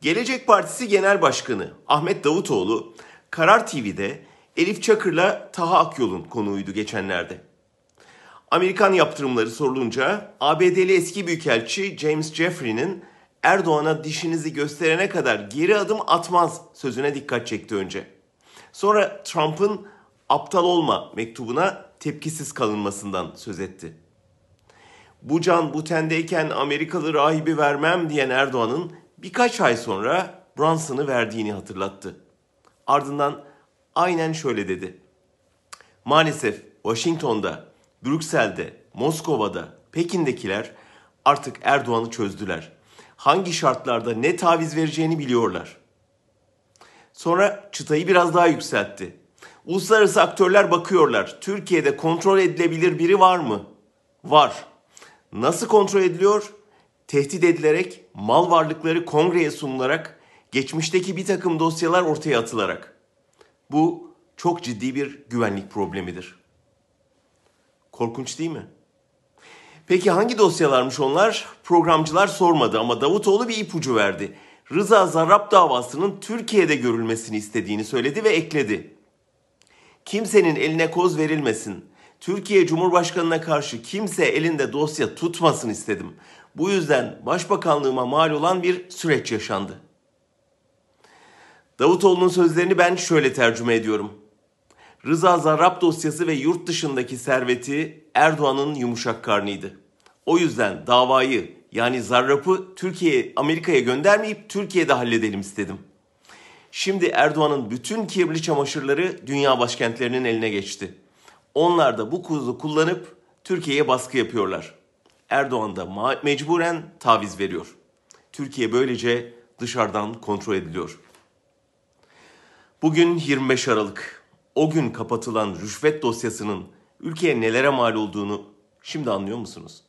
Gelecek Partisi Genel Başkanı Ahmet Davutoğlu Karar TV'de Elif Çakır'la Taha Akyol'un konuğuydu geçenlerde. Amerikan yaptırımları sorulunca ABD'li eski büyükelçi James Jeffrey'nin Erdoğan'a dişinizi gösterene kadar geri adım atmaz sözüne dikkat çekti önce. Sonra Trump'ın aptal olma mektubuna tepkisiz kalınmasından söz etti. Bu can bu tendeyken Amerikalı rahibi vermem diyen Erdoğan'ın birkaç ay sonra Brunson'ı verdiğini hatırlattı. Ardından aynen şöyle dedi. Maalesef Washington'da, Brüksel'de, Moskova'da, Pekin'dekiler artık Erdoğan'ı çözdüler. Hangi şartlarda ne taviz vereceğini biliyorlar. Sonra çıtayı biraz daha yükseltti. Uluslararası aktörler bakıyorlar. Türkiye'de kontrol edilebilir biri var mı? Var. Nasıl kontrol ediliyor? Tehdit edilerek, mal varlıkları kongreye sunularak, geçmişteki bir takım dosyalar ortaya atılarak. Bu çok ciddi bir güvenlik problemidir. Korkunç değil mi? Peki hangi dosyalarmış onlar? Programcılar sormadı ama Davutoğlu bir ipucu verdi. Rıza Zarrab davasının Türkiye'de görülmesini istediğini söyledi ve ekledi. Kimsenin eline koz verilmesin. Türkiye Cumhurbaşkanı'na karşı kimse elinde dosya tutmasın istedim. Bu yüzden başbakanlığıma mal olan bir süreç yaşandı. Davutoğlu'nun sözlerini ben şöyle tercüme ediyorum. Rıza Zarrab dosyası ve yurt dışındaki serveti Erdoğan'ın yumuşak karnıydı. O yüzden davayı yani Zarrab'ı Türkiye Amerika'ya göndermeyip Türkiye'de halledelim istedim. Şimdi Erdoğan'ın bütün kirli çamaşırları dünya başkentlerinin eline geçti. Onlar da bu kuzu kullanıp Türkiye'ye baskı yapıyorlar. Erdoğan da mecburen taviz veriyor. Türkiye böylece dışarıdan kontrol ediliyor. Bugün 25 Aralık. O gün kapatılan rüşvet dosyasının ülkeye nelere mal olduğunu şimdi anlıyor musunuz?